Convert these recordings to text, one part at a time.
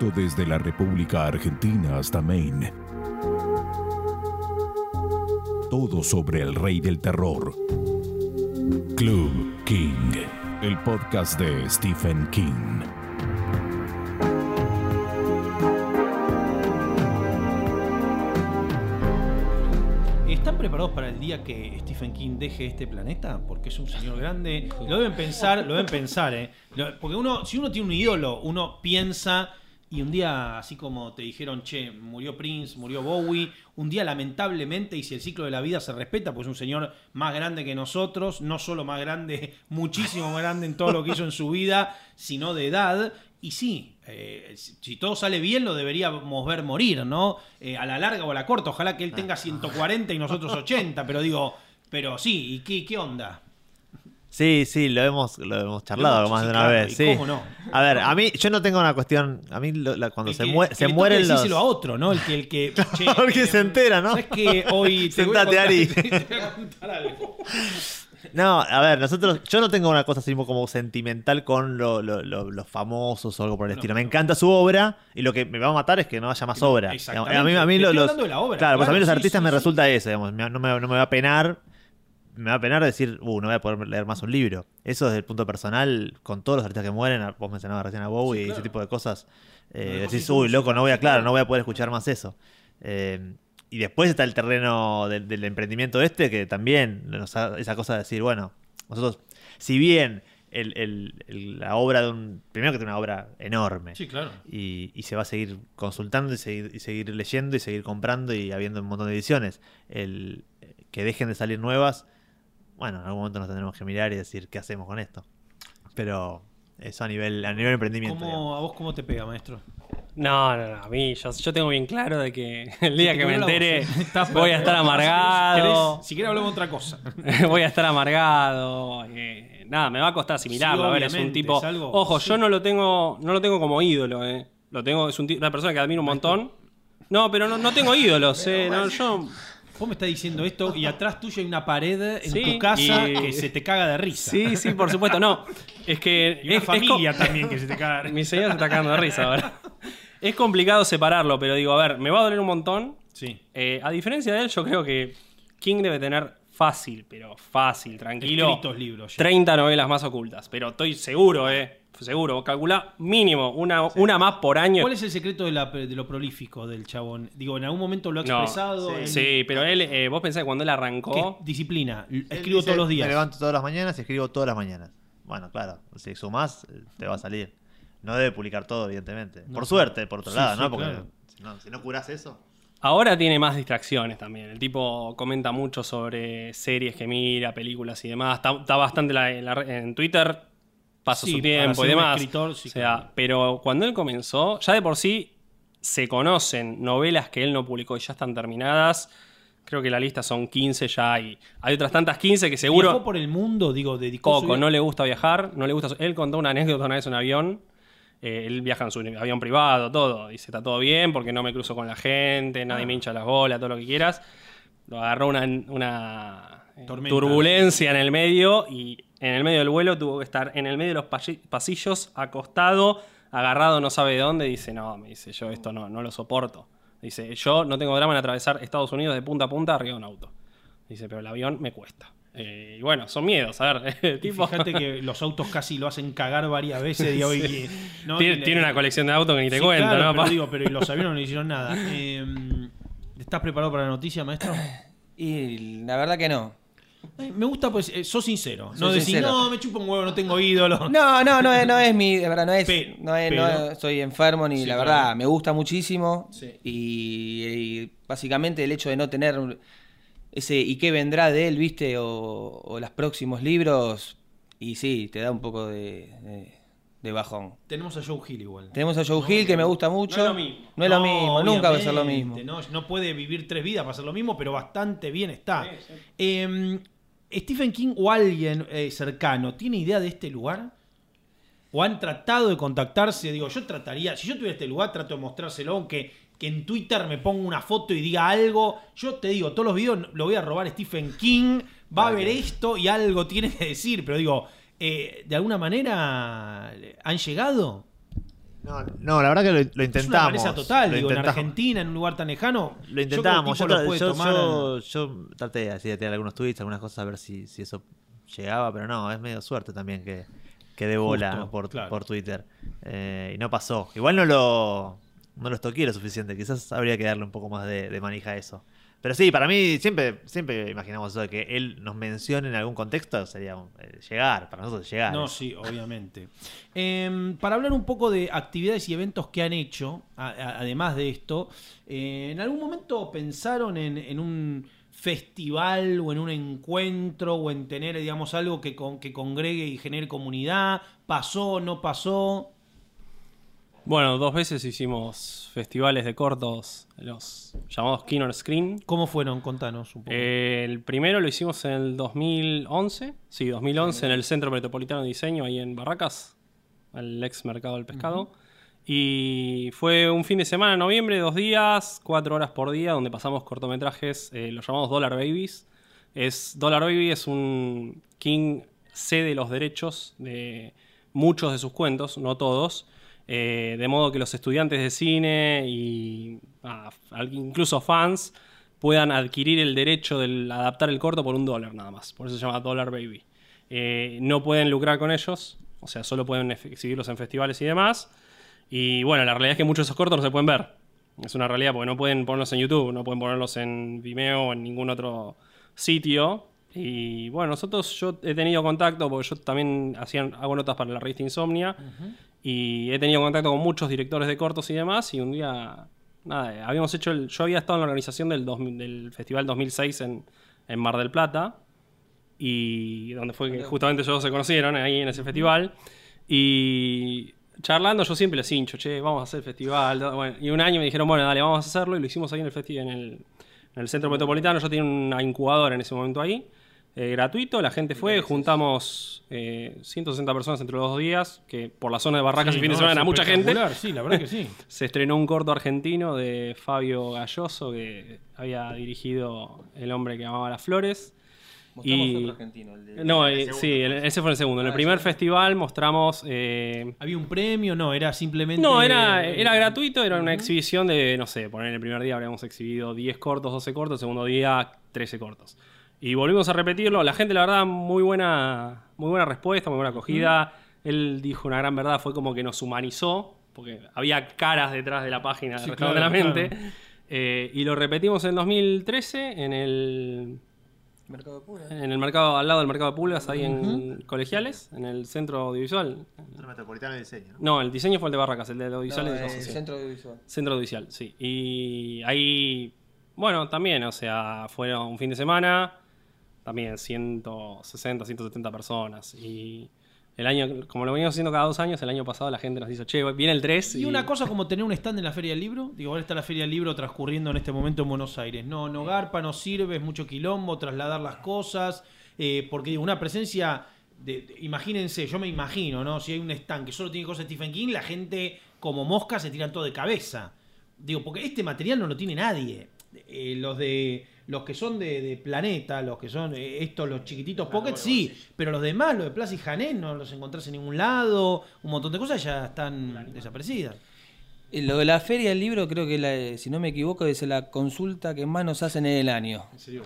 desde la República Argentina hasta Maine. Todo sobre el rey del terror. Club King, el podcast de Stephen King. ¿Están preparados para el día que Stephen King deje este planeta? Porque es un señor grande. Lo deben pensar, lo deben pensar, ¿eh? Porque uno, si uno tiene un ídolo, uno piensa y un día, así como te dijeron, che, murió Prince, murió Bowie, un día lamentablemente, y si el ciclo de la vida se respeta, pues es un señor más grande que nosotros, no solo más grande, muchísimo más grande en todo lo que hizo en su vida, sino de edad. Y sí, eh, si si todo sale bien, lo deberíamos ver morir, ¿no? Eh, a la larga o a la corta, ojalá que él tenga 140 y nosotros 80, pero digo, pero sí, ¿y qué, qué onda? Sí, sí, lo hemos, lo hemos charlado hemos- más de una claro, vez. ¿y Sí. cómo no? A ver, a mí, yo no tengo una cuestión. A mí, lo- la- cuando El se, que- mue- que se mueren los. a otro, ¿no? El que, el que che, Porque eh, se entera, ¿no? ¿Sabes que hoy te Sentate, Ari. te voy a contar algo. No, a ver, nosotros. Yo no tengo una cosa así como sentimental con lo- lo- lo- los famosos o algo por el No, estilo. Me encanta su obra y lo que me va a matar es que no haya más obra. Exactamente. A mí, a mí los, hablando de la obra, Claro, pues a mí los artistas sí, me sí. resulta eso, digamos. No me, no me va a penar. Me va a penar decir, uh, no voy a poder leer más un libro. Eso desde el punto personal, con todos los artistas que mueren, vos mencionabas recién a Bowie Sí, y ese tipo de cosas, eh, decís, uy, loco, no voy a, claro, no voy a poder escuchar más eso. Eh, y después está el terreno del, del emprendimiento este, que también nos ha- esa cosa de decir, bueno, nosotros, si bien el- el- el- la obra de un. Primero que tiene una obra enorme. Sí, claro. Y, y se va a seguir consultando y seguir, y seguir leyendo y seguir comprando y habiendo un montón de ediciones. El, que dejen de salir nuevas, bueno, en algún momento nos tendremos que mirar y decir qué hacemos con esto. Pero eso a nivel, a nivel emprendimiento. digamos. ¿Cómo, ¿A vos cómo te pega, maestro? No, no, no. A mí, yo, yo tengo bien claro de que el día que me entere voy a estar amargado. Si querés hablamos de otra cosa. voy a estar amargado. eh, nada, me va a costar asimilarlo. Sí, a ver, es un tipo. es algo- Ojo, sí. yo no lo tengo, no lo tengo como ídolo, eh. Lo tengo, es un una persona que admiro un montón. No, pero no, no tengo ídolos, eh. No, yo. Vos me estás diciendo esto y atrás tuyo hay una pared en Sí, tu casa y- que se te caga de risa. Sí, sí, por supuesto. No. Es que. Y una es- familia también que se te caga de risa. Mi señora se está cagando de risa ahora. Es complicado separarlo, pero digo, a ver, me va a doler un montón. Sí. Eh, a diferencia de él, yo creo que King debe tener fácil, pero fácil, tranquilo. Escritos libros ya. 30 novelas más ocultas. Pero estoy seguro, eh. Seguro. Calculá mínimo una, una más por año. ¿Cuál es el secreto de, la- de lo prolífico del chabón? Digo, en algún momento lo ha No, expresado. en- Sí, pero él, eh, vos pensás que cuando él ¿Qué? arrancó. Disciplina. Él Escribo dice, todos los días. Me levanto todas las mañanas y escribo todas las mañanas. Bueno, claro, si sumás, eh, te va a salir. No debe publicar todo, evidentemente. No, por suerte, por otro Sí, lado, sí, ¿no? Porque claro. si, no, si no curás eso. Ahora tiene más distracciones también. El tipo comenta mucho sobre series que mira, películas y demás. Está, está bastante la- en, la- en Twitter, pasa Sí, su tiempo y demás. escritor, sí, o sea, claro. pero cuando él comenzó, ya de por sí se conocen novelas que él no publicó y ya están terminadas. Creo que la lista son 15 ya y hay otras tantas 15 que seguro... Viajó por el mundo, digo, dedicó su Coco, vida- no le gusta viajar, no le gusta. Él contó una anécdota una vez en un avión. eh, él viaja en su avión privado, todo. Dice, está todo bien porque no me cruzo con la gente, nadie Ah. me hincha las bolas, todo lo que quieras. Lo agarró una, una eh, Tormenta. turbulencia en el medio y en el medio del vuelo tuvo que estar en el medio de los pasillos- acostado, agarrado no sabe de dónde. Dice, no, me dice, yo esto no, no lo soporto. Dice, yo no tengo drama en atravesar Estados Unidos de punta a punta arriba de un auto. Dice, pero el avión me cuesta. Eh, y bueno, son miedos, a ver, tipo... Fíjate que los autos casi lo hacen cagar varias veces. Digo, y- Sí. ¿no? tiene, una colección de autos que ni te Sí, cuento, claro, ¿no? Pero digo, pero los aviones no le hicieron nada. Eh, ¿Estás preparado para la noticia, maestro? Y la verdad que no. Eh, Me gusta, pues, eh, sos sincero. No Soy decir, sincero. no, me chupo un huevo, no tengo ídolo. No, no, no, es- no es mi, de verdad, no es, Pe- no es, no soy enfermo ni Sí, la claro. verdad, me gusta muchísimo Sí. y, y básicamente el hecho de no tener ese y qué vendrá de él, viste, o, o los próximos libros, y sí, te da un poco de, de- de bajón. Tenemos a Joe Hill igual. Tenemos a Joe No, Hill que me gusta mucho. No es lo mismo. No es lo mismo, nunca va a ser lo mismo. No, no puede vivir tres vidas para hacer lo mismo, pero bastante bien está. Eh, Stephen King o alguien eh, cercano, ¿tiene idea de este lugar? ¿O han tratado de contactarse? Digo, yo trataría, si yo tuviera este lugar, trato de mostrárselo, aunque que en Twitter me ponga una foto y diga algo. Yo te digo, todos los videos lo voy a robar Stephen King, va a ver esto y algo tiene que decir, pero digo, eh, ¿de alguna manera han llegado? No, no, la verdad que lo, lo Es una intentamos. total, lo digo, en intentamos. Argentina, en un lugar tan lejano. Lo intentamos. Yo, Yo, yo- tomar- yo- yo traté así de tirar algunos tweets, algunas cosas, a ver si, si eso llegaba, pero no, es medio suerte también que, que dé bola Justo, por, claro. por Twitter. Eh, y no pasó. Igual no lo, no lo estoqué lo suficiente. Quizás habría que darle un poco más de, de manija a eso. Pero sí, para mí siempre, siempre imaginamos eso de que él nos mencione en algún contexto sería eh, llegar, para nosotros llegar. No, sí, obviamente. Em, para hablar un poco de actividades y eventos que han hecho, a- a- además de esto, eh, ¿en algún momento pensaron en, en un festival o en un encuentro o en tener, digamos, algo que, con- que congregue y genere comunidad? ¿Pasó, no pasó? Bueno, dos veces hicimos festivales de cortos, los llamados Kino on Screen. ¿Cómo fueron? Contanos un poco. Eh, el primero lo hicimos en el 2011, sí, 2011, en el Centro Metropolitano de Diseño, ahí en Barracas, el ex Mercado del Pescado. Y fue un fin de semana, en noviembre, dos días, cuatro horas por día, donde pasamos cortometrajes, eh, los llamamos Dollar Babies. Es, Dollar Baby es un King cede los derechos de muchos de sus cuentos, no todos, eh, de modo que los estudiantes de cine y ah, incluso fans puedan adquirir el derecho de adaptar el corto por un dólar nada más. Por eso se llama Dollar Baby. Eh, no pueden lucrar con ellos, o sea, solo pueden ex- exhibirlos en festivales y demás. Y bueno, la realidad es que muchos de esos cortos no se pueden ver. Es una realidad porque no pueden ponerlos en YouTube, no pueden ponerlos en Vimeo o en ningún otro sitio. Y bueno, nosotros, yo he tenido contacto, porque yo también hacía, hago notas para la revista Insomnia, y he tenido contacto con muchos directores de cortos y demás, y un día, nada, habíamos hecho, el, yo había estado en la organización del, 2000 del Festival 2006 en, en Mar del Plata, y donde fue que justamente ellos se conocieron, ahí en ese festival, y charlando yo siempre les hincho, che, vamos a hacer el festival, bueno, y un año me dijeron, bueno, dale, vamos a hacerlo, y lo hicimos ahí en el festival, en el, en el centro metropolitano, yo tenía una incubadora en ese momento ahí, eh, gratuito, la gente fue, juntamos eh, 160 personas entre los dos días, que por la zona de Barracas Sí, y fin de semana era mucha gente. Sí, la verdad que sí. Se estrenó un corto argentino de Fabio Galloso, que había dirigido El hombre que amaba las flores. Mostramos Y- otro argentino, el de- No, eh, sí, el- ese fue el segundo. En el Ah, primer sí. festival mostramos... eh, ¿Había un premio? No, era simplemente. no, era, era gratuito, era una exhibición de, no sé, poner el primer día habríamos exhibido 10 cortos, 12 cortos, el segundo día 13 cortos. Y volvimos a repetirlo, la gente la verdad muy buena, muy buena respuesta, muy buena acogida. Él dijo una gran verdad, fue como que nos humanizó, porque había caras detrás de la página Sí, claro, de la mente. claro. Eh, y lo repetimos en 2013 en el, Mercado de Pura. en el mercado, al lado del mercado de pulgas, ahí en Colegiales, en el centro audiovisual. Centro Metropolitano de Diseño. ¿no? No, el diseño fue el de Barracas, el de No, audiovisual de el centro audiovisual. Centro Judicial, sí. Y ahí, bueno, también, o sea, fueron un fin de semana, también 160, 170 personas. Y el año, como lo venimos haciendo cada dos años, el año pasado la gente nos dijo, che, viene el 3. Y una cosa como tener un stand en la Feria del Libro. Digo, ahora está la Feria del Libro transcurriendo en este momento en Buenos Aires. No, no garpa, no sirve, es mucho quilombo, trasladar las cosas. eh, porque digo, una presencia. De, de- imagínense, yo me imagino, ¿no? Si hay un stand que solo tiene cosas de Stephen King, la gente como mosca se tiran todo de cabeza. Digo, porque este material no lo tiene nadie. Eh, los de. Los que son de, de Planeta, los que son eh, estos, los chiquititos Pocket, sí, pero los demás, los de Plaza y Jané, no los encontrás en ningún lado. Un montón de cosas ya están desaparecidas. Lo de la feria del libro, creo que, la- si no me equivoco, es la consulta que más nos hacen en el año. Yo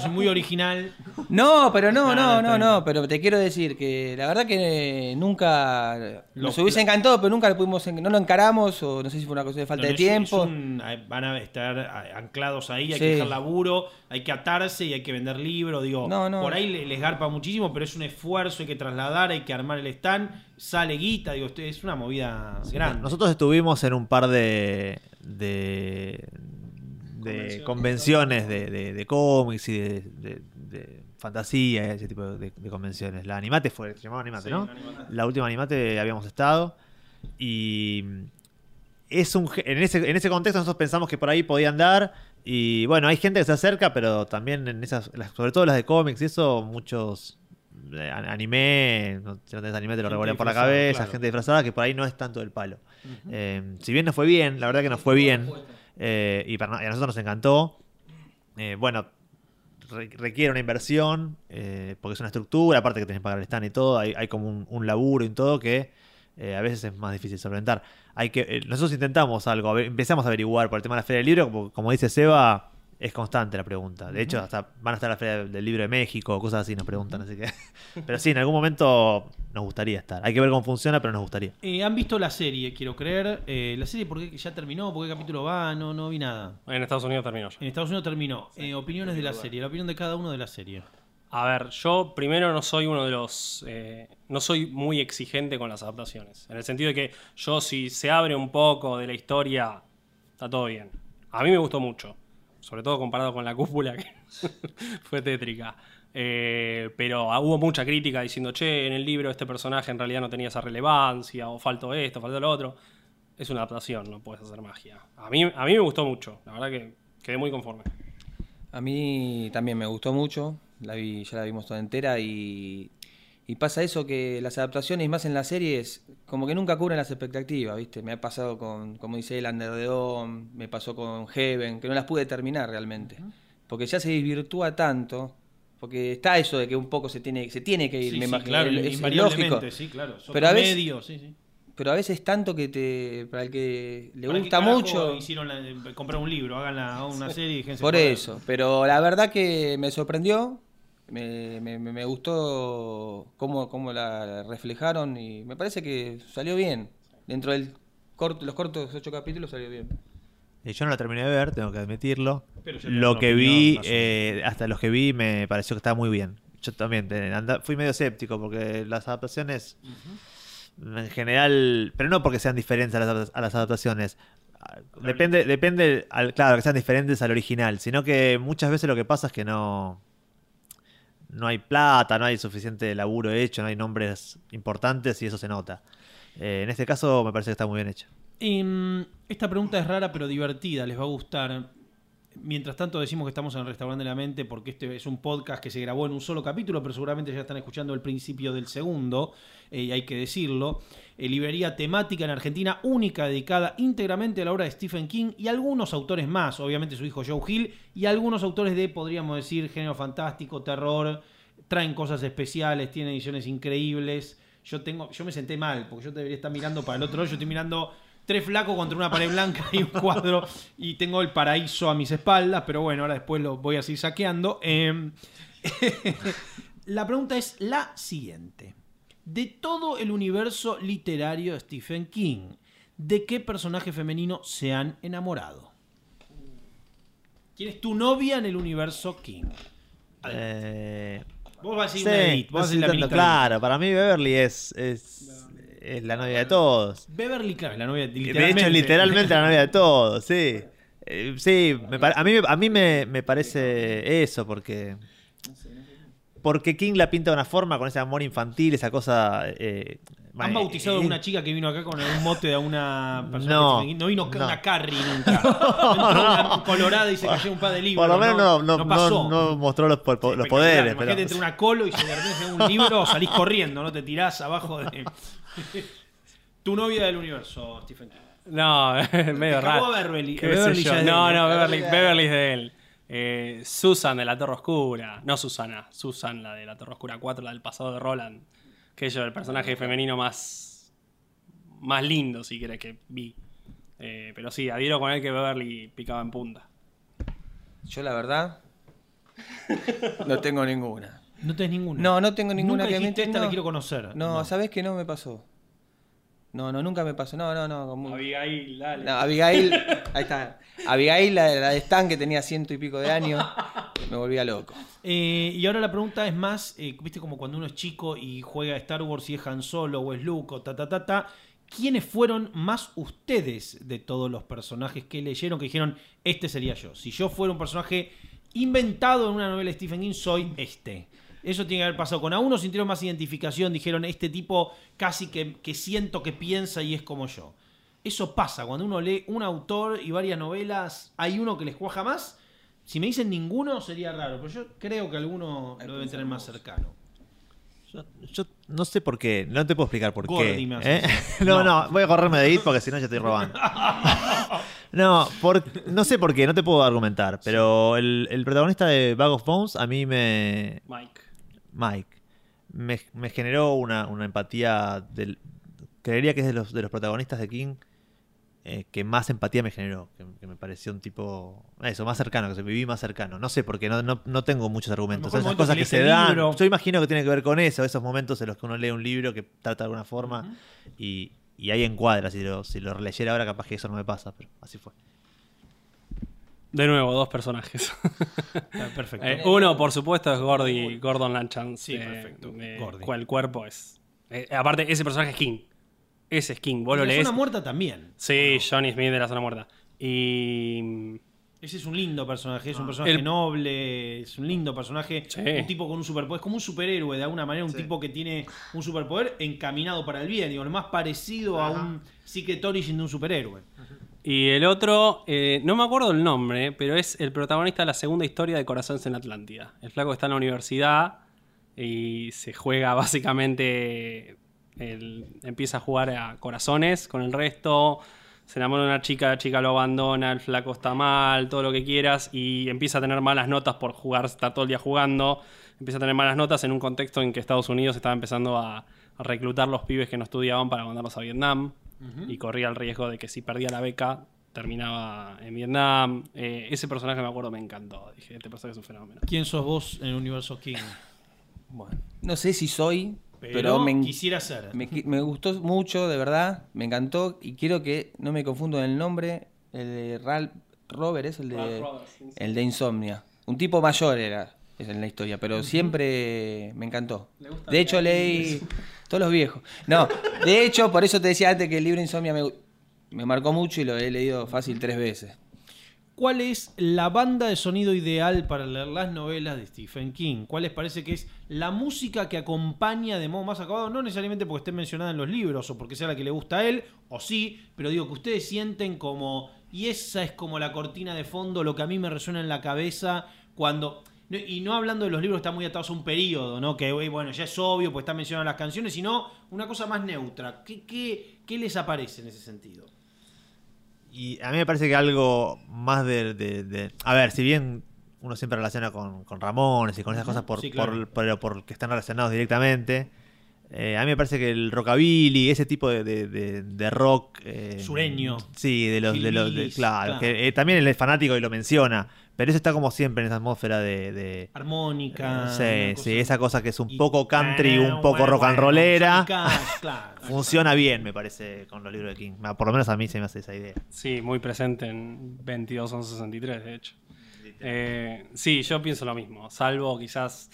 soy muy original. No, pero no, no, no, no, pero te quiero decir que la verdad que eh, nunca nos hubiese encantado, pero nunca lo pudimos, en- no lo encaramos o no sé si fue una cosa de falta de tiempo. eh, van a estar eh, anclados ahí, hay que dejar laburo, hay que atarse y hay que vender libros. Digo, No, no. por ahí le- les garpa muchísimo, pero es un esfuerzo, hay que trasladar, hay que armar el stand, sale guita, digo, es una movida grande. Nosotros estuvimos en un par de, de, de convenciones de, de- de cómics y de, de- de fantasía y ese tipo de, de convenciones. La Animate fue, se llamaba Animate, ¿no? La última Animate habíamos estado y es un en ese, en ese contexto nosotros pensamos que por ahí podían dar y bueno, hay gente que se acerca, pero también en esas, sobre todo las de cómics y eso, muchos anime, no, si no tenés anime te lo revolean por la cabeza, claro. gente disfrazada que por ahí no es tanto del palo. Eh, si bien nos fue bien, la verdad que nos fue bien eh, y, para, y a nosotros nos encantó, eh, bueno, re- requiere una inversión, eh, porque es una estructura, aparte que tenés que pagar el stand y todo, hay, hay como un, un laburo y todo que eh, a veces es más difícil solventar. Hay que, eh, nosotros intentamos algo, a ver, empezamos a averiguar por el tema de la Feria del Libro, como, como dice Seba, es constante la pregunta. De hecho, hasta van a estar la Feria del Libro de México, cosas así nos preguntan, así que... pero sí, en algún momento nos gustaría estar. Hay que ver cómo funciona, pero nos gustaría. Eh, ¿Han visto la serie, quiero creer? Eh, ¿La serie por qué ya terminó? ¿Por qué capítulo va? No, no vi nada. En Estados Unidos terminó ya. En Estados Unidos terminó. Eh, opiniones de la serie, la opinión de cada uno de la serie. A ver, yo primero no soy uno de los. eh, no soy muy exigente con las adaptaciones. En el sentido de que yo, si se abre un poco de la historia, está todo bien. A mí me gustó mucho. Sobre todo comparado con la cúpula, que fue tétrica. Eh, pero hubo mucha crítica diciendo, che, en el libro este personaje en realidad no tenía esa relevancia, o faltó esto, faltó lo otro. Es una adaptación, no puedes hacer magia. A mí, a mí me gustó mucho, la verdad que quedé muy conforme. A mí también me gustó mucho, la vi, ya la vimos toda entera y, y pasa eso que las adaptaciones, más en las series, como que nunca cubren las expectativas, ¿viste? Me ha pasado con, como dice el Under the Dome, me pasó con Heaven, que no las pude terminar realmente, porque ya se desvirtúa tanto, porque está eso de que un poco se tiene, se tiene que ir, Sí, me sí, imagino, claro, es- lógico. sí, claro. Pero a veces- medio, sí, sí. Pero a veces tanto que te, para el que le ¿Para qué gusta mucho... Hicieron la- eh, comprar un libro, hagan la- una serie y Por eso, pero la verdad que me sorprendió, me, me- me- me gustó cómo, cómo la reflejaron y me parece que salió bien. Dentro de los cortos ocho capítulos salió bien. Eh, Yo no la terminé de ver, tengo que admitirlo. Pero Lo que vi, eh, hasta los que vi, me pareció que estaba muy bien. Yo también anda- fui medio escéptico porque las adaptaciones, en general, pero no porque sean diferentes a las, a las adaptaciones. Depende, depende, al, claro, que sean diferentes al original, sino que muchas veces lo que pasa es que no, no hay plata, no hay suficiente laburo hecho, no hay nombres importantes y eso se nota. Eh, en este caso me parece que está muy bien hecho. Em, esta pregunta es rara pero divertida, les va a gustar. Mientras tanto decimos que estamos en el restaurante de la mente porque este es un podcast que se grabó en un solo capítulo, pero seguramente ya están escuchando el principio del segundo, eh, y hay que decirlo. Eh, librería temática en Argentina, única dedicada íntegramente a la obra de Stephen King y algunos autores más, obviamente su hijo Joe Hill, y algunos autores de, podríamos decir, género fantástico, terror, traen cosas especiales, tienen ediciones increíbles. Yo tengo, yo me senté mal, porque yo debería estar mirando para el otro yo estoy mirando tres flacos contra una pared blanca y un cuadro y tengo el paraíso a mis espaldas, pero bueno, ahora después lo voy a seguir saqueando. Eh, la pregunta es la siguiente. De todo el universo literario de Stephen King, ¿de qué personaje femenino se han enamorado? ¿Quién es tu novia en el universo King? Eh, Vos vas a decir Sí, una Edith, vos vas a decir la claro, para mí Beverly es, es, es la novia de todos. Beverly, claro, es la novia De literalmente. hecho, literalmente la novia de todos, sí. Eh, sí, me a mí, a mí me, me parece eso, porque. Porque King la pinta de una forma con ese amor infantil, esa cosa. eh, Han bueno, bautizado a eh, una chica que vino acá con un mote de una persona. No, que se- no vino no. una Carrie nunca. Entró una colorada y se cayó un par de libros. Por lo menos no, no, no pasó. no- no mostró los, Espectacular. poderes. Imagínate Pero, entre una colo y de se ve un libro, salís corriendo, no te tirás abajo de. tu novia del universo, Stephen King. No, medio raro. Beverly. ¿Qué Beverly sé yo? ya es de No, él, no. Beverly, Beverly es de él. Eh, Susan de la Torre Oscura. No Susana, Susan, la de la Torre Oscura 4, la del pasado de Roland. Que es el personaje femenino más, más lindo, si querés, que vi. Eh, pero sí, adhiero con él que Beverly picaba en punta. Yo la verdad no tengo ninguna. No tenés ninguna. No, no tengo ninguna Nunca que dijiste, me- esta no. la quiero conocer. No, ¿sabés que no me pasó? No, no, nunca me pasó. No, no, no. como- Abigail, dale. No, Abigail, ahí está. Abigail, la, la de Stan, que tenía ciento y pico de años, me volvía loco. Eh, y ahora la pregunta es más, eh, viste como cuando uno es chico y juega a Star Wars y es Han Solo o es Luke o ta ta ta ta. ¿Quiénes fueron más ustedes de todos los personajes que leyeron que dijeron, este sería yo? Si yo fuera un personaje inventado en una novela de Stephen King, soy este. Eso tiene que haber pasado. Con a uno sintieron más identificación, dijeron, este tipo casi que, que siento que piensa y es como yo. Eso pasa, cuando uno lee un autor y varias novelas, hay uno que les cuaja más. Si me dicen ninguno sería raro, pero yo creo que alguno lo deben tener más cercano. yo, yo no sé por qué, no te puedo explicar por Gordy qué. ¿eh? No, No. no, voy a correrme de ahí porque si no ya estoy robando. No, por- no sé por qué, no te puedo argumentar, pero el, el protagonista de Bag of Bones a mí me, Mike. Mike, me, me generó una, una empatía del, creería que es de los, de los protagonistas de King eh, que más empatía me generó, que, que me pareció un tipo, eso, más cercano, que se viví más cercano. No sé, porque no, no, no tengo muchos argumentos. Esas cosas que se dan, libro. yo imagino que tiene que ver con eso, esos momentos en los que uno lee un libro que trata de alguna forma y, y ahí encuadra. Si lo, si lo releyera ahora, capaz que eso no me pasa, pero así fue. De nuevo, dos personajes. Ah, Perfecto. Eh, uno, por supuesto, es Gordy, Gordon Lanchance. Sí, eh, perfecto. de- Gordy. cual cuerpo es. eh, aparte, ese personaje es King. Ese es King. Vos lo Y la lees. zona muerta también. Sí, Johnny Smith de la zona muerta. Y. Ese es un lindo personaje, es un personaje El- noble, es un lindo personaje, Sí. un tipo con un superpoder, es como un superhéroe de alguna manera, un tipo que tiene un superpoder encaminado para el bien, digo, lo más parecido a un Secret Origin de un superhéroe. Y el otro, eh, no me acuerdo el nombre, pero es el protagonista de la segunda historia de Corazones en Atlántida. El flaco está en la universidad y se juega básicamente. el- empieza a jugar a corazones con el resto. Se enamora de una chica, la chica lo abandona, el flaco está mal, todo lo que quieras. Y empieza a tener malas notas por jugar, está todo el día jugando. Empieza a tener malas notas en un contexto en que Estados Unidos estaba empezando a, a reclutar los pibes que no estudiaban para mandarlos a Vietnam y corría el riesgo de que si perdía la beca terminaba en Vietnam. Eh, ese personaje me acuerdo me encantó. Dije, este personaje es un fenómeno. ¿Quién sos vos en el universo King? Bueno, no sé si soy, Pero, pero, me, quisiera ser. me, gustó mucho, de verdad. Me encantó y quiero que no me confundo en el nombre. El de Ralph Robert es el de, Roberts, el de Insomnia. Un tipo mayor era es en la historia, pero siempre me encantó. De hecho leí todos los viejos. No, de hecho por eso te decía antes que el libro Insomnia me, me marcó mucho y lo he leído fácil tres veces. ¿Cuál es la banda de sonido ideal para leer las novelas de Stephen King? ¿Cuál les parece que es la música que acompaña de modo más acabado? No necesariamente porque esté mencionada en los libros o porque sea la que le gusta a él, o sí, pero digo que ustedes sienten como, y esa es como la cortina de fondo, lo que a mí me resuena en la cabeza cuando... no- Y no hablando de los libros que están muy atados a un periodo, ¿no? Que bueno, ya es obvio, pues están mencionadas las canciones, sino una cosa más neutra. ¿Qué, qué, qué les aparece en ese sentido? Y a mí me parece que algo más de. de- de- a ver, si bien uno siempre relaciona con, con Ramones y con esas cosas por, Sí, claro. por, pero porque están relacionados directamente. eh, a mí me parece que el rockabilly, ese tipo de, de- de- de rock. eh, Sureño. Sí, de los. De los claro. que eh, también él es fanático y lo menciona. Pero eso está como siempre en esa atmósfera de. de- Armónica. sí, una sí, esa cosa que es un Y- poco country, Bueno, un poco bueno, rock and bueno, rollera. Cash, claro. Funciona bien, me parece, con los libros de King. Por lo menos a mí se me hace esa idea. Sí, muy presente en 22-11-63, de hecho. Eh, sí, yo pienso lo mismo, salvo quizás...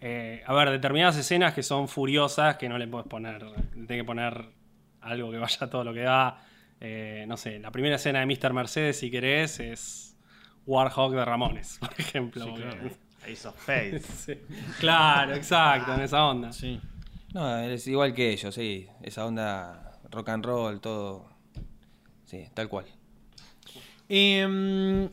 eh, a ver, determinadas escenas que son furiosas, que no le puedes poner... Le tenés que poner algo que vaya a todo lo que da. Eh, no sé, la primera escena de Mr. Mercedes, si querés, es Warhawk de Ramones, por ejemplo. Sí, claro. Ace of Faith. Sí. Claro, exacto, en esa onda. Sí. No, eres igual que ellos, sí. Esa onda rock and roll, todo. Sí, tal cual. Em,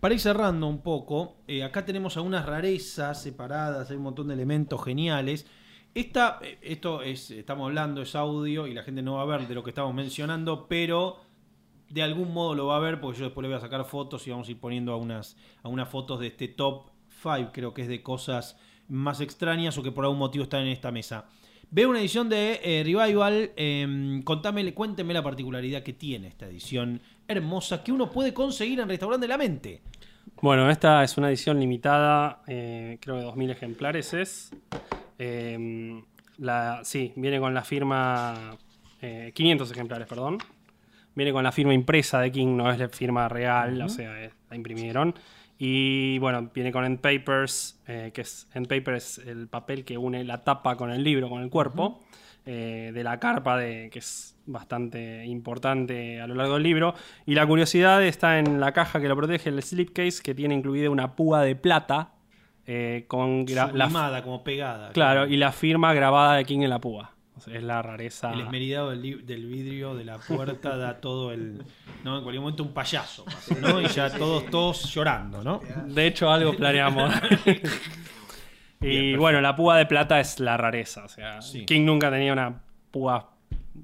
para ir cerrando un poco, eh, acá tenemos algunas rarezas separadas, hay un montón de elementos geniales. Esta, eh, esto es, estamos hablando, es audio y la gente no va a ver de lo que estamos mencionando, pero de algún modo lo va a ver porque yo después le voy a sacar fotos y vamos a ir poniendo a unas, fotos de este top 5, creo que es de cosas más extrañas o que por algún motivo están en esta mesa. Veo una edición de eh, Revival. eh, contame, cuénteme la particularidad que tiene esta edición hermosa que uno puede conseguir en Restaurante de la Mente. Bueno, esta es una edición limitada, eh, creo que 2.000 ejemplares es. Eh, la, sí, viene con la firma, eh, 500 ejemplares, perdón. Viene con la firma impresa de King, no es la firma real, o sea, eh, la imprimieron. Y bueno, viene con end papers, eh, que es end paper es el papel que une la tapa con el libro, con el cuerpo, eh, de la carpa, de, que es bastante importante a lo largo del libro. Y la curiosidad está en la caja que lo protege, el slipcase, que tiene incluida una púa de plata eh, con la, como pegada. claro, y la firma grabada de King en la púa. O sea, es la rareza. El esmeridado del, vidrio de la puerta da todo el. ¿no? En cualquier momento un payaso, pasa, ¿no? Y ya todos, todos llorando, ¿no? De hecho, algo planeamos. y bueno, la púa de plata es la rareza. O sea, Sí. King nunca tenía una púa.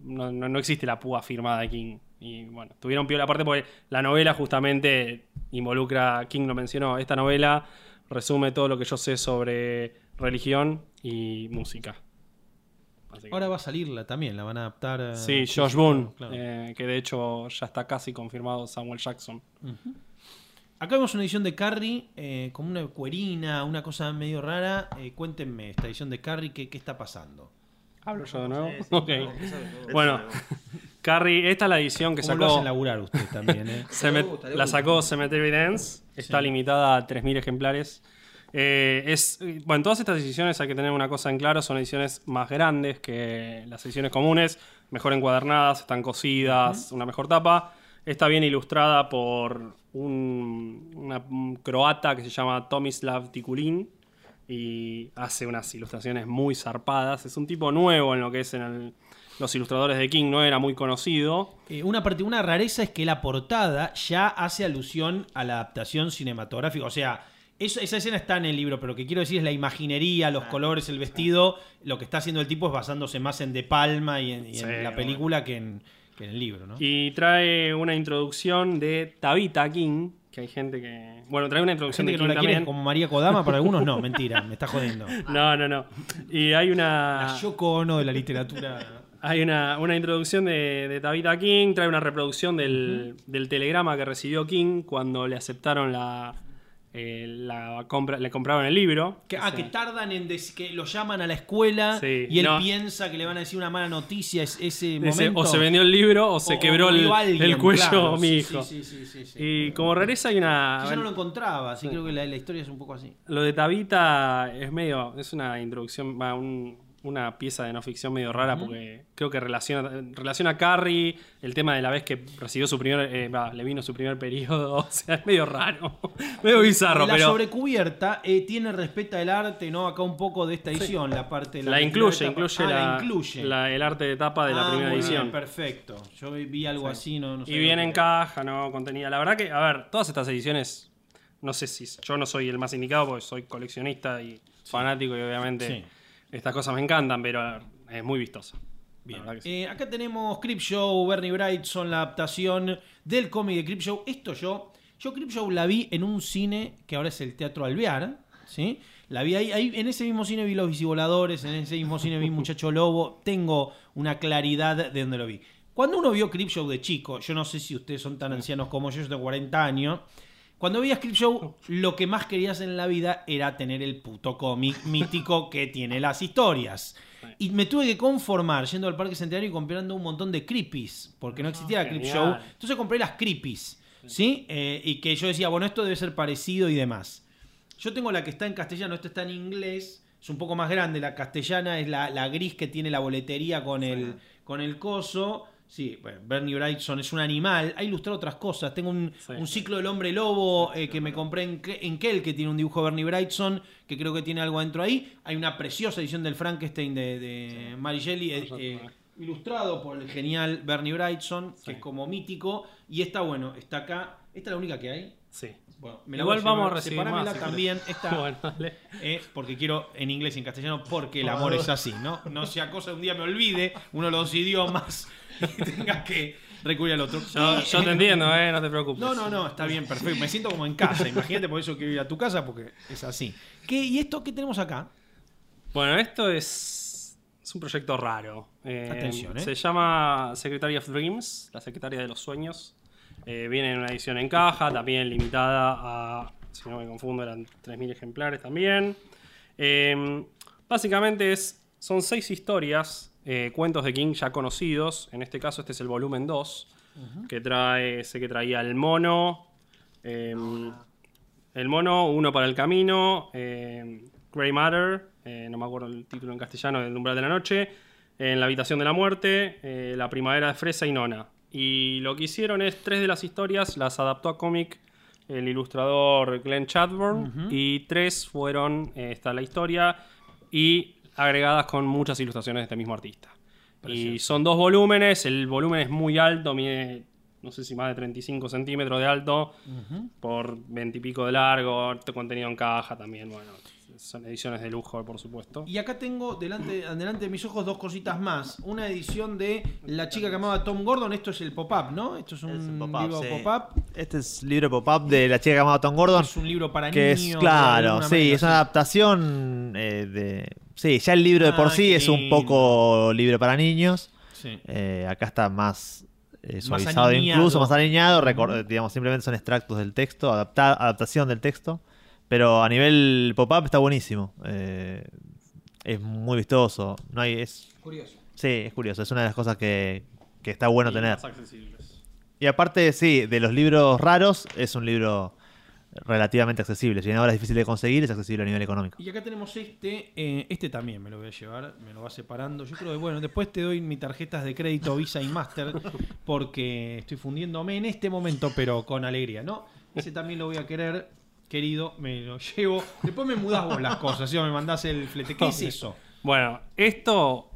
No, no- no existe la púa firmada de King. Y bueno, tuvieron piola aparte porque la novela justamente involucra. King lo mencionó. Esta novela resume todo lo que yo sé sobre religión y música. Así que- Ahora va a salirla también, la van a adaptar. eh, Sí, Josh Boone, claro. eh, que de hecho ya está casi confirmado Samuel Jackson. Acá vemos una edición de Carrie, eh, como una cuerina, una cosa medio rara. Eh, cuéntenme esta edición de Carrie, ¿qué, qué está pasando? ¿Hablo yo de nuevo? Sí, sí, Ok. claro, eso es todo. Bueno, Carrie, esta es la edición que ¿Cómo lo sacó. hacen laburar usted también, eh? Gusta, le la sacó Cemetery Dance. Está Sí. limitada a 3.000 ejemplares. Eh, es, bueno, todas estas ediciones hay que tener una cosa en claro. Son ediciones más grandes que las ediciones comunes. Mejor encuadernadas, están cosidas, una mejor tapa. Está bien ilustrada por un, una- un croata que se llama Tomislav Tikulin. Y hace unas ilustraciones muy zarpadas. Es un tipo nuevo en lo que es en el- los ilustradores de King. No era muy conocido. Eh, una, una rareza es que la portada ya hace alusión a la adaptación cinematográfica. O sea, eso- esa escena está en el libro, pero lo que quiero decir es la imaginería, los colores, el vestido. Lo que está haciendo el tipo es basándose más en De Palma y en, y en Sí, la bueno. película que en, que en el libro, ¿no? Y trae una introducción de Tabitha King, que hay gente que... Bueno, trae una introducción Gente de que no King la quiere también. como María Kodama, para algunos no, mentira, me está jodiendo. No, no, no. Y hay una... La Yoko Ono de la literatura. Hay una, una introducción de, de Tabitha King, trae una reproducción del, del telegrama que recibió King cuando le aceptaron la, eh, la compra, le compraron el libro. Que, ah, sea, que tardan en que lo llaman a la escuela Sí, y él no. piensa que le van a decir una mala noticia es, ese momento. o se vendió el libro o se O- quebró o el, murió alguien, el cuello claro, mi hijo. Sí, sí. Y como rareza hay una... Yo no lo encontraba, así creo que la, la historia es un poco así. Lo de Tabita es medio. Es una introducción, va, un- una pieza de no ficción medio rara porque creo que relaciona, relaciona a Carrie, el tema de la vez que recibió su primer. eh, le vino su primer periodo. O sea, es medio raro. medio bizarro, la pero. sobrecubierta eh, tiene respeta el arte, ¿no? Acá un poco de esta edición, la parte de La incluye, etapa. incluye, Ah, la, incluye. la- el arte de tapa de la Ah, primera muy edición. bien, perfecto. Yo vi algo así, no, no Y viene en caja, ¿no? Contenida. La verdad que, a ver, todas estas ediciones. No sé si yo no soy el más indicado porque soy coleccionista y fanático y obviamente Sí. Estas cosas me encantan, pero es muy vistosa. Bien. Eh, acá tenemos Creepshow, Bernie Brightson, la adaptación del cómic de Creepshow. Esto yo, yo Creepshow la vi en un cine que ahora es el Teatro Alvear, ¿sí? La vi ahí, ahí, en ese mismo cine vi Los Visivoladores, en ese mismo cine vi Muchacho Lobo. Tengo una claridad de dónde lo vi. Cuando uno vio Creepshow de chico, yo no sé si ustedes son tan ancianos como yo, yo tengo 40 años. Cuando veías Creepshow, lo que más querías en la vida era tener el puto cómic mítico que tiene las historias. Y me tuve que conformar yendo al Parque Centenario y comprando un montón de creepies, porque no existía genial. Creepshow. Entonces compré las creepies, ¿sí? Eh, y que yo decía, bueno, esto debe ser parecido y demás. Yo tengo la que está en castellano, esta está en inglés, es un poco más grande. La castellana es la, la gris que tiene la boletería con el, con el coso. Sí, bueno, Bernie Brightson es un animal. Ha ilustrado otras cosas. Tengo un, Sí. un ciclo del hombre lobo eh, que me compré en, en Kel, que tiene un dibujo de Bernie Brightson, que creo que tiene algo dentro ahí. Hay una preciosa edición del Frankenstein de, de Mary Shelley, eh, eh, ilustrado por el genial Bernie Brightson, que es como mítico. Y esta, bueno, está acá. Esta es la única que hay. Sí. Bueno, me la Igual voy a vamos a recibir Separámela más, también. Esta, Bueno, eh, porque quiero en inglés y en castellano, porque el amor es así, ¿no? No sea cosa un día me olvide uno de los dos idiomas y tenga que recurrir al otro. Yo, yo te entiendo, eh, no te preocupes. No, no, no, está bien, perfecto. Me siento como en casa. Imagínate, por eso quiero ir a tu casa, porque es así. ¿Qué, ¿Y esto qué tenemos acá? Bueno, esto es, es un proyecto raro. Eh, Atención, ¿eh? Se llama Secretary of Dreams, la secretaria de los sueños. Eh, viene en una edición en caja, también limitada a, si no me confundo, eran 3.000 ejemplares también. Eh, básicamente es, son seis historias, eh, cuentos de King ya conocidos. En este caso, este es el volumen 2, que trae, sé que traía el mono. eh, el mono, uno para el camino, eh, Grey Matter, eh, no me acuerdo el título en castellano, El umbral de la noche, En la habitación de la muerte, La primavera de Fresa y Nona. Y lo que hicieron es tres de las historias, las adaptó a cómic el ilustrador Glenn Chadbourne y tres fueron, eh, está la historia, y agregadas con muchas ilustraciones de este mismo artista. Y son dos volúmenes, el volumen es muy alto, mide no sé si más de 35 centímetros de alto, por 20 y pico de largo, contenido en caja también, bueno. Son ediciones de lujo, por supuesto. Y acá tengo delante, delante de mis ojos dos cositas más. Una edición de La chica que amaba a Tom Gordon. Esto es el pop-up, ¿no? Esto es un Es un pop-up, libro sí. pop-up. Este es libro pop-up de la chica llamada Tom Gordon. Es un libro para que niños. es claro, sí, manera, es una adaptación eh, de sí, ya el libro de por Ah, sí es un poco libro para niños. Sí. Eh, acá está más eh, suavizado incluso, más alineado, digamos, simplemente son extractos del texto, adapta- adaptación del texto, pero a nivel pop-up está buenísimo. Eh, es muy vistoso, no hay es Curioso. sí, es curioso, es una de las cosas que, que está bueno Y tener. más accesibles. Y aparte, sí, de los libros raros, es un libro relativamente accesible. Si bien ahora es difícil de conseguir, es accesible a nivel económico. Y acá tenemos este. eh, este también me lo voy a llevar. Me lo va separando. Yo creo que, bueno, después te doy mis tarjetas de crédito Visa y Master. Porque estoy fundiéndome en este momento, pero con alegría, ¿no? Ese también lo voy a querer. Querido, me lo llevo. Después me mudás vos las cosas, ¿sí? O me mandás el flete. ¿Qué es eso? Bueno, esto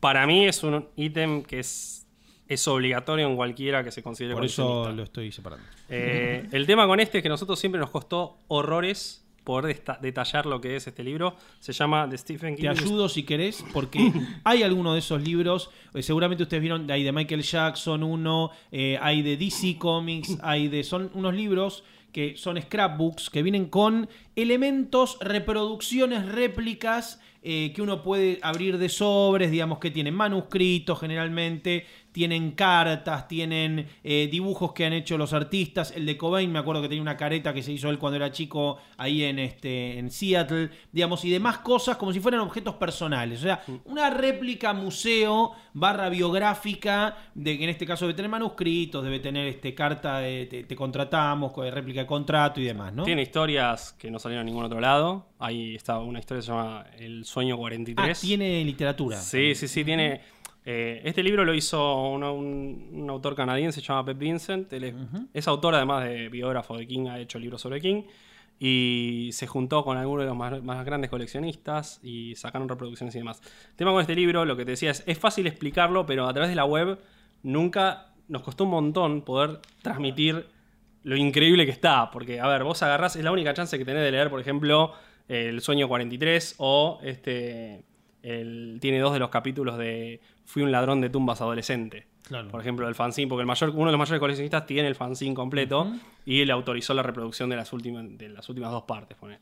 para mí es un ítem que es, es obligatorio en cualquiera que se considere Por eso lo estoy separando. Eh, el tema con este es que nosotros siempre nos costó horrores poder detallar lo que es este libro. Se llama The Stephen King. Te ayudo si querés, porque hay algunos de esos libros. eh, seguramente ustedes vieron, hay de Michael Jackson uno, eh, hay de DC Comics, hay de. Son unos libros que son scrapbooks que vienen con elementos, reproducciones, réplicas eh, que uno puede abrir de sobres, digamos que tienen manuscritos generalmente, tienen cartas, tienen eh, dibujos que han hecho los artistas. El de Cobain, me acuerdo que tenía una careta que se hizo él cuando era chico ahí en, este, en Seattle, digamos, y demás cosas como si fueran objetos personales. O sea, una réplica museo barra biográfica, de que en este caso debe tener manuscritos, debe tener este carta de te, te contratamos, réplica de contrato y demás, ¿no? Tiene historias que no salieron a ningún otro lado. Ahí está una historia que se llama El Sueño Ah, 43. tiene literatura. Sí, sí, sí, tiene. eh, este libro lo hizo un, un autor canadiense, se llama Pep Vincent. Él es, es autor, además de biógrafo de King, ha hecho libros sobre King. Y se juntó con algunos de los más, más grandes coleccionistas y sacaron reproducciones y demás. El tema con este libro, lo que te decía es: es fácil explicarlo, pero a través de la web nunca nos costó un montón poder transmitir lo increíble que está. Porque, a ver, vos agarrás, es la única chance que tenés de leer, por ejemplo, El Sueño 43 o este. el- tiene dos de los capítulos de Fui un ladrón de tumbas adolescente. Claro. Por ejemplo, el fanzine, porque el mayor, uno de los mayores coleccionistas tiene el fanzine completo y él autorizó la reproducción de las últimas, de las últimas dos partes. ponele.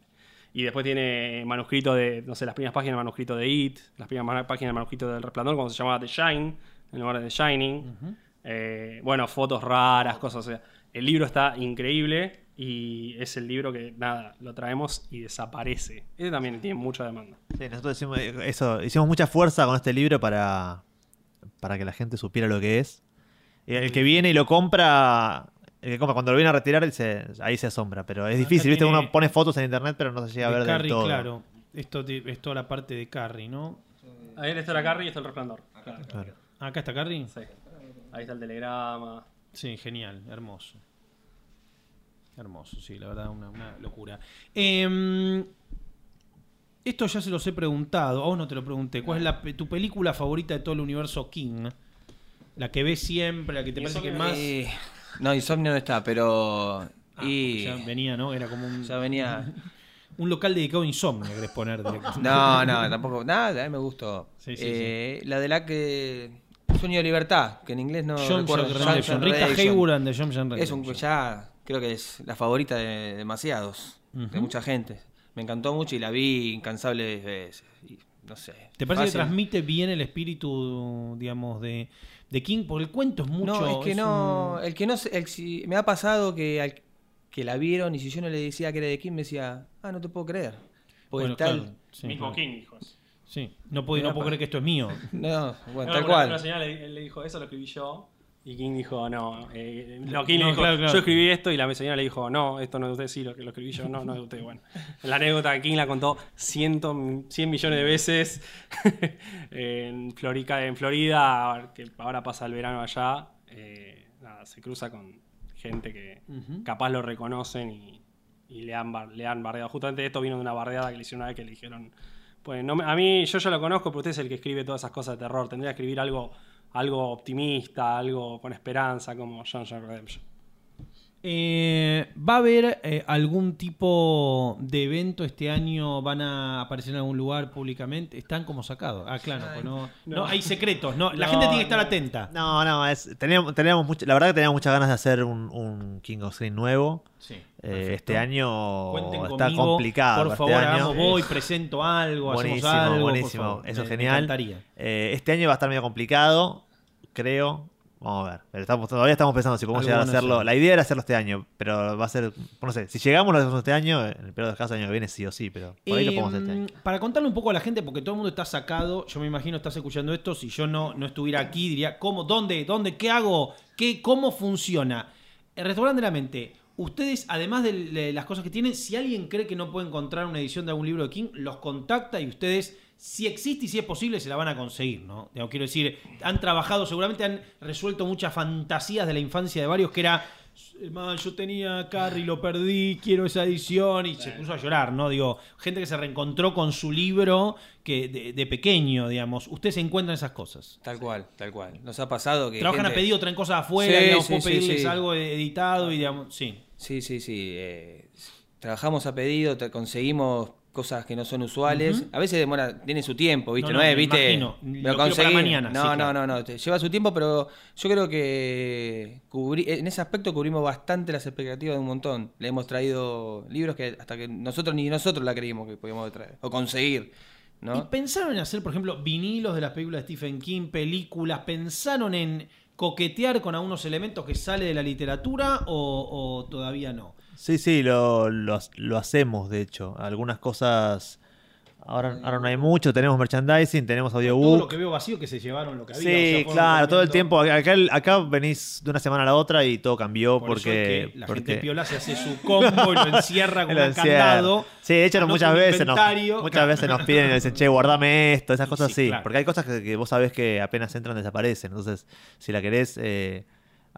Y después tiene manuscrito de, no sé, las primeras páginas del manuscrito de It, las primeras páginas del manuscrito del Resplandor, cuando se llamaba The Shine, en lugar de The Shining. Eh, bueno, fotos raras, cosas. O sea, el libro está increíble y es el libro que, nada, lo traemos y desaparece. Este también tiene mucha demanda. Sí, nosotros hicimos, eso, hicimos mucha fuerza con este libro para, para que la gente supiera lo que es. Y El que viene y lo compra, el que compra cuando lo viene a retirar, se- ahí se asombra. Pero es difícil, ¿viste? Uno pone fotos en internet, pero no se llega a De ver Carrie, del todo. claro. Esto es toda la parte de Carrie, ¿no? Ahí está la Carrie y está el Resplandor. Claro. Claro. Acá está Carrie. Sí. Ahí está el telegrama. Sí, genial, hermoso. Hermoso, sí, la verdad, una, una locura. Em, esto ya se los he preguntado, a vos no te lo pregunté. ¿Cuál es la tu película favorita de todo el universo King? La que ves siempre, la que te parece que más. Eh, no, Insomnio no está, pero. Ah, y ya venía, ¿no? Era como un, ya venía. un local dedicado a insomnio, querés poner. No, no, tampoco. Nada, a mí me gustó. Sí, sí, Eh, La de la que. Sueño de libertad, que en inglés no. Shawshank recuerdo. Shawshank Rita. Hayworth and the Shawshank Es un ya creo que es la favorita de demasiados, de mucha gente. Me encantó mucho y la vi incansables veces. y no sé. ¿Te parece que transmite bien el espíritu, digamos, de, de King? Porque el cuento es mucho. No, es que no, un- el que no, el- si- me ha pasado que al que la vieron y si yo no le decía que era de King me decía, ah, no te puedo creer. Porque Bueno, tal, claro, sí, Mismo claro. King dijo. Sí, no puedo, no puedo creer que esto es mío. no, bueno, No, tal una- cual. Una señora le, le dijo, eso lo escribí yo. Y King dijo, no. eh, no, King No, le dijo, claro, claro. yo escribí esto. Y la señora le dijo, no, esto no es de usted, sí, lo, lo escribí yo. No, no es de usted. Bueno, la anécdota King la contó ciento, 100 millones de veces en, Florica, en Florida, que ahora pasa el verano allá. eh, nada, se cruza con gente que capaz lo reconocen y, y le, han, le han bardeado. Justamente esto vino de una bardeada que le hicieron una vez que le dijeron, pues no a mí yo ya lo conozco, pero usted es el que escribe todas esas cosas de terror. Tendría que escribir algo, algo optimista, algo con esperanza, como John Redemption. Eh, ¿Va a haber eh, algún tipo de evento este año? ¿Van a aparecer en algún lugar públicamente? Están como sacados. Ah, claro, pues no, no, hay secretos. No, la No, gente tiene que estar atenta. No, no, es, teníamos, teníamos mucho- la verdad que teníamos muchas ganas de hacer un, un King of Screen nuevo. Sí, Eh, este año Cuenten está conmigo, complicado. Por este favor, año. hagamos voy, presento algo, Buenísimo, hacemos algo. por buenísimo. favor. Eso Me- es me genial. encantaría. Eh, este año va a estar medio complicado, creo. Vamos a ver. Pero estamos, todavía estamos pensando si podemos llegar a hacerlo. hacer. La idea era hacerlo este año, pero va a ser. No sé, si llegamos lo hacemos este año, en el peor de los casos, el año que viene sí o sí, pero por ahí lo podemos hacer este Eh, año. Para contarle un poco a la gente, porque todo el mundo está sacado, yo me imagino estás escuchando esto, si yo no, no estuviera aquí, diría, ¿cómo? ¿Dónde? ¿Dónde? ¿Qué hago? ¿Qué? ¿Cómo funciona? El restaurante de la mente, ustedes, además de, de las cosas que tienen, si alguien cree que no puede encontrar una edición de algún libro de King, los contacta y ustedes, si existe y si es posible, se la van a conseguir, ¿no? Quiero decir, han trabajado, seguramente han resuelto muchas fantasías de la infancia de varios que era Man, yo tenía a Carrie, lo perdí, quiero esa edición y se puso a llorar, ¿no? Digo, gente que se reencontró con su libro que de, de pequeño, digamos. Ustedes encuentran esas cosas. Tal cual, tal cual. Nos ha pasado que. Trabajan a pedido, traen cosas afuera, Sí, digamos, sí, puedo sí, pedirles sí. algo editado y digamos, sí. Sí, sí, sí. eh, trabajamos a pedido, conseguimos cosas que no son usuales. A veces demora, tiene su tiempo, ¿viste? No, No, no, es, ¿viste? imagino. Lo Lo quiero para conseguí. mañana, No, sí, no, claro. no, no. lleva su tiempo, pero yo creo que cubrí- en ese aspecto cubrimos bastante las expectativas de un montón. Le hemos traído libros que hasta que nosotros ni nosotros la creímos que podíamos traer o conseguir. ¿Y pensaron en hacer, por ejemplo, vinilos de las películas de Stephen King, películas? ¿Pensaron en coquetear con algunos elementos que sale de la literatura o, o todavía no? Sí, sí, lo, lo, lo hacemos, de hecho. Algunas cosas. Ahora, ahora no hay mucho. Tenemos merchandising, tenemos Todo lo audiobook. que veo vacío que se llevaron lo que había. Sí, o sea, fueron claro, todo el tiempo. Acá, acá venís de una semana a la otra y todo cambió Por eso porque. es que la porque gente piola se hace su combo y lo encierra con Lo un candado. Sí, de hecho muchas veces, nos, muchas veces nos piden y dicen, che, guardame esto, esas cosas sí, sí. claro. Porque hay cosas que, que vos sabés que apenas entran desaparecen. Entonces, si la querés, eh,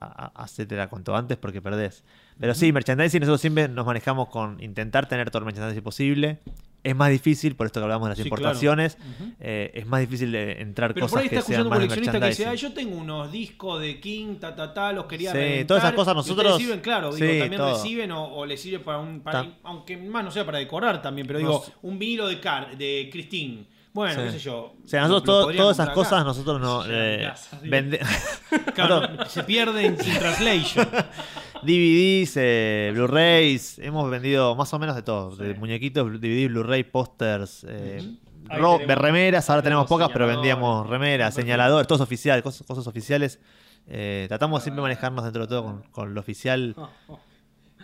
a- a- hacétela cuanto antes porque perdés. Pero sí, merchandising, nosotros siempre nos manejamos con intentar tener todo el merchandising posible. Es más difícil, por esto que hablamos de las Sí, claro. importaciones, Ujú. eh, es más difícil de entrar Pero por cosas ahí que está sean escuchando un más coleccionista que dice, ah, yo tengo unos discos de King, ta, ta, ta, los quería Sí, reventar". todas esas cosas ¿Y ustedes nosotros- sirven, claro, digo, sí, también todo. reciben o, o les sirve para un, para- aunque más no sea para decorar también, pero digo, Nos- un vinilo de Car, de Christine. Bueno, Sí. qué sé yo. O sea, nosotros lo todo- todas esas acá. cosas nosotros no eh, casa, sí. vende- Claro, nosotros- se pierden sin translation. DVDs, eh, Blu-rays, hemos vendido más o menos de todo, de muñequitos, DVD, Blu-ray, pósters, eh, tenemos- remeras, ahora tenemos tenemos pocas, pero vendíamos remeras, señaladores, todos oficiales, cosas, cosas oficiales. Eh, tratamos siempre de manejarnos dentro de todo con, con lo oficial. Oh, oh.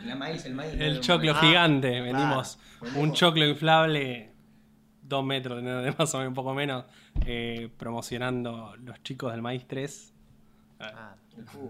La maíz, el maíz. El choclo Ah, gigante. Vendimos un choclo inflable, dos metros de de más o menos, un poco menos, eh, promocionando los chicos del Maíz 3.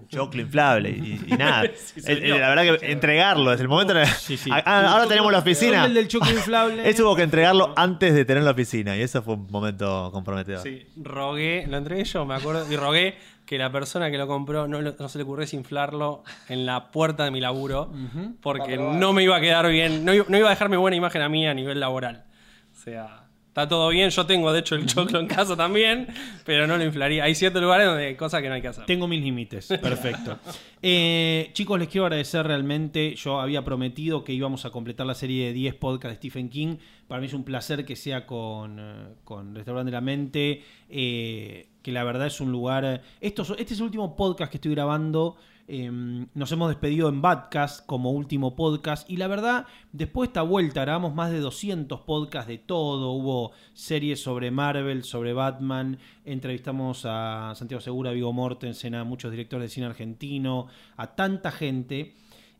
Choclo inflable y, y nada. Sí, la verdad que entregarlo desde el momento. Sí, sí. Ah, ah, ahora tenemos la oficina. El del choque inflable. Eso hubo que entregarlo antes de tener la oficina y eso fue un momento comprometedor. Sí, rogué, lo entregué yo, me acuerdo, y rogué que la persona que lo compró no, se le ocurriese inflarlo en la puerta de mi laburo, porque no me iba a quedar bien, no, iba- no iba a dejarme buena imagen a mí a nivel laboral. O sea, está todo bien, yo tengo de hecho el choclo en casa también, pero no lo inflaría. Hay ciertos lugares donde hay cosas que no hay que hacer. Tengo mis límites, perfecto. Eh, chicos, les quiero agradecer realmente. Yo había prometido que íbamos a completar la serie de 10 podcasts de Stephen King. Para mí es un placer que sea con, eh, con Restaurante de la Mente, eh, que la verdad es un lugar... Esto, este es el último podcast que estoy grabando. Eh, nos hemos despedido en Badcast como último podcast y la verdad, después de esta vuelta grabamos más de 200 podcasts de todo, hubo series sobre Marvel, sobre Batman, entrevistamos a Santiago Segura, Vigo Mortensen, a muchos directores de cine argentino, a tanta gente.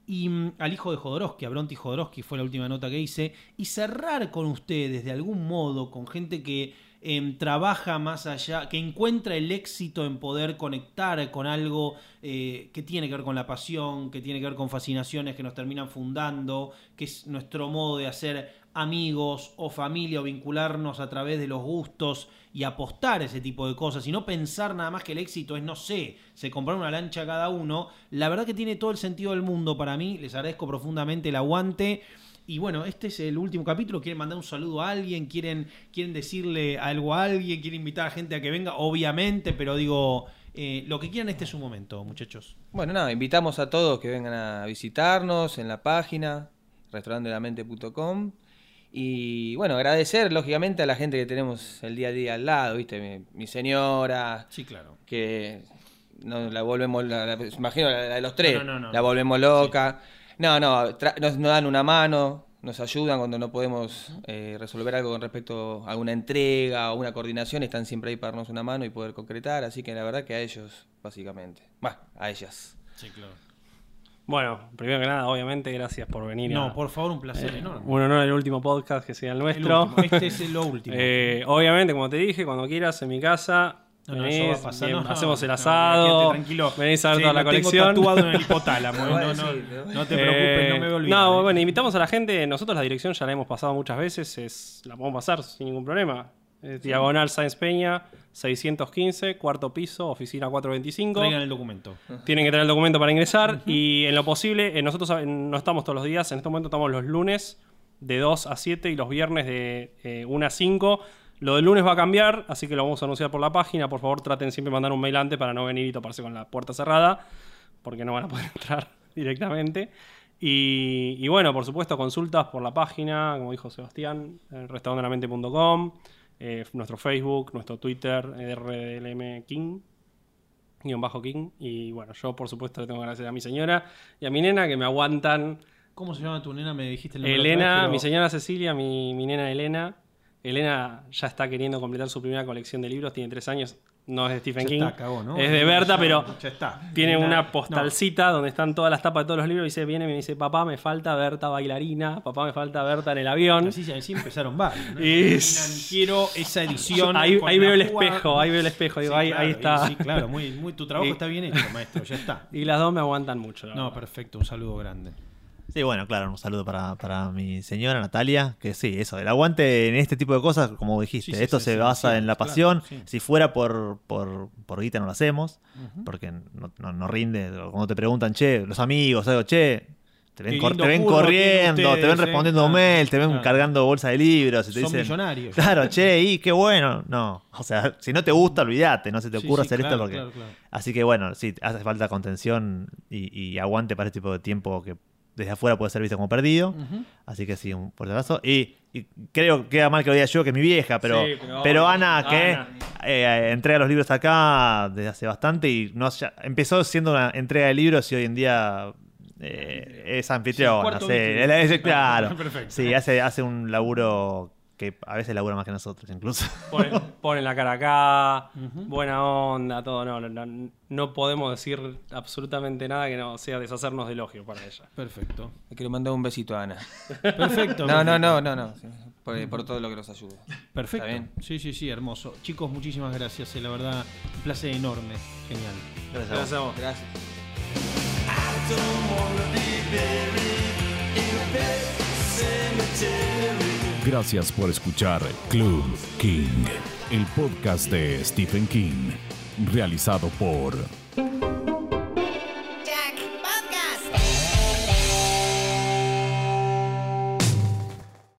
Y mm, al hijo de Jodorowsky, a Bronty Jodorowsky fue la última nota que hice, y cerrar con ustedes de algún modo, con gente que em, trabaja más allá, que encuentra el éxito en poder conectar con algo eh, que tiene que ver con la pasión, que tiene que ver con fascinaciones que nos terminan fundando, que es nuestro modo de hacer amigos o familia o vincularnos a través de los gustos y apostar ese tipo de cosas y no pensar nada más que el éxito es, no sé, se comprar una lancha cada uno, la verdad que tiene todo el sentido del mundo para mí, les agradezco profundamente el aguante. Y bueno, este es el último capítulo. ¿Quieren mandar un saludo a alguien? ¿Quieren, quieren decirle algo a alguien? ¿Quieren invitar a gente a que venga? Obviamente, pero digo, Eh, lo que quieran, este es su momento, muchachos. Bueno, nada, invitamos a todos que vengan a visitarnos en la página restaurantelamente.com y bueno, agradecer lógicamente a la gente que tenemos el día a día al lado, ¿viste? Mi, mi señora, Sí, claro. que no, la volvemos, la, la- imagino la, la de los tres, No, no, no, no. la volvemos loca. No, no, nos, nos dan una mano, nos ayudan cuando no podemos eh, resolver algo con respecto a alguna entrega o una coordinación, están siempre ahí para darnos una mano y poder concretar, así que la verdad que a ellos, básicamente. Va, a ellas. Sí, claro. Bueno, primero que nada, obviamente, gracias por venir. No, a- por favor, un placer eh, enorme. Un honor el último podcast que sea el nuestro. Este es lo último. Eh, obviamente, como te dije, cuando quieras en mi casa, No, no, venís, eso va a pasar. bien, No, no, hacemos el asado, tranquilo. venís a ver Sí, toda la lo tengo colección. tatuado en el hipotálamo. Lo No, no, te preocupes, no me voy a olvidar. No, eh. bueno, invitamos a la gente. Nosotros la dirección ya la hemos pasado muchas veces. Es, la podemos pasar sin ningún problema. Es Diagonal Sáenz Peña, 615, cuarto piso, oficina 425. Traigan el documento. Tienen que tener el documento para ingresar. Y en lo posible, eh, nosotros eh, no estamos todos los días. En este momento estamos los lunes de 2 a 7 y los viernes de eh, 1 a 5. Lo del lunes va a cambiar, así que lo vamos a anunciar por la página. Por favor, traten siempre de mandar un mail antes para no venir y toparse con la puerta cerrada, porque no van a poder entrar directamente. Y, y bueno, por supuesto, consultas por la página, como dijo Sebastián, eh, restaurantelamente.com, eh, nuestro Facebook, nuestro Twitter, RDLM King, guion bajo King. Y bueno, yo por supuesto le tengo que agradecer a mi señora y a mi nena que me aguantan. ¿Cómo se llama tu nena? Me dijiste el nombre Elena, pero- mi señora Cecilia, mi, mi nena Elena. Elena ya está queriendo completar su primera colección de libros, tiene tres años, no es de Stephen Ya King, está, cagó, ¿no? es de Berta, Ya- pero ya está. tiene una no. postalcita donde están todas las tapas de todos los libros y dice, viene y me dice, papá, me falta Berta bailarina, papá, me falta Berta en el avión. Así, así empezaron varios. ¿no? Y- Terminan, Quiero esa edición. Ahí, veo el espejo, ahí veo el espejo, digo, Sí, ahí, claro, ahí está. Sí, claro, muy, muy, tu trabajo Y- está bien hecho, maestro, ya está. Y las dos me aguantan mucho. la No, verdad. perfecto, un saludo grande. Sí, bueno, claro, un saludo para, para mi señora Natalia, que sí, eso, el aguante en este tipo de cosas, como dijiste, Sí, sí, esto sí, se basa en la pasión, si fuera por, por, por guita no lo hacemos, porque no, no, no rinde, cuando te preguntan, che, los amigos, algo, che, te ven, cor- te ven corriendo, te ven eh, respondiendo claro, mail, te ven claro. cargando bolsa de libros, y te Son dicen, millonarios. claro, che, y qué bueno, no, o sea, si no te gusta, olvídate, no se te ocurra hacer esto porque... Así que bueno, sí, hace falta contención y, y aguante para este tipo de tiempo que desde afuera puede ser visto como perdido. Así que sí, un fuerte abrazo. Y, y creo que queda mal que lo diga yo, que mi vieja, pero, Sí, pero. Ana, que Ana. eh, entrega los libros acá desde hace bastante y no ya- empezó siendo una entrega de libros y hoy en día eh, es anfitriona. sí, es- claro. Perfecto. Sí, hace, hace un laburo que a veces labura más que nosotros incluso. Pone, pone la cara acá, buena onda, todo. No, no, no, no podemos decir absolutamente nada que no sea deshacernos de elogio para ella. Perfecto. Le quiero mandar un besito a Ana. Perfecto. No, no, no, no, no. Por, por todo lo que nos ayuda. Perfecto. ¿Está bien? Sí, sí, sí, hermoso. Chicos, muchísimas gracias. eh, La verdad, un placer enorme. Genial. Gracias a vos. Gracias a vos. Gracias. Por escuchar Club King, el podcast de Stephen King, realizado por.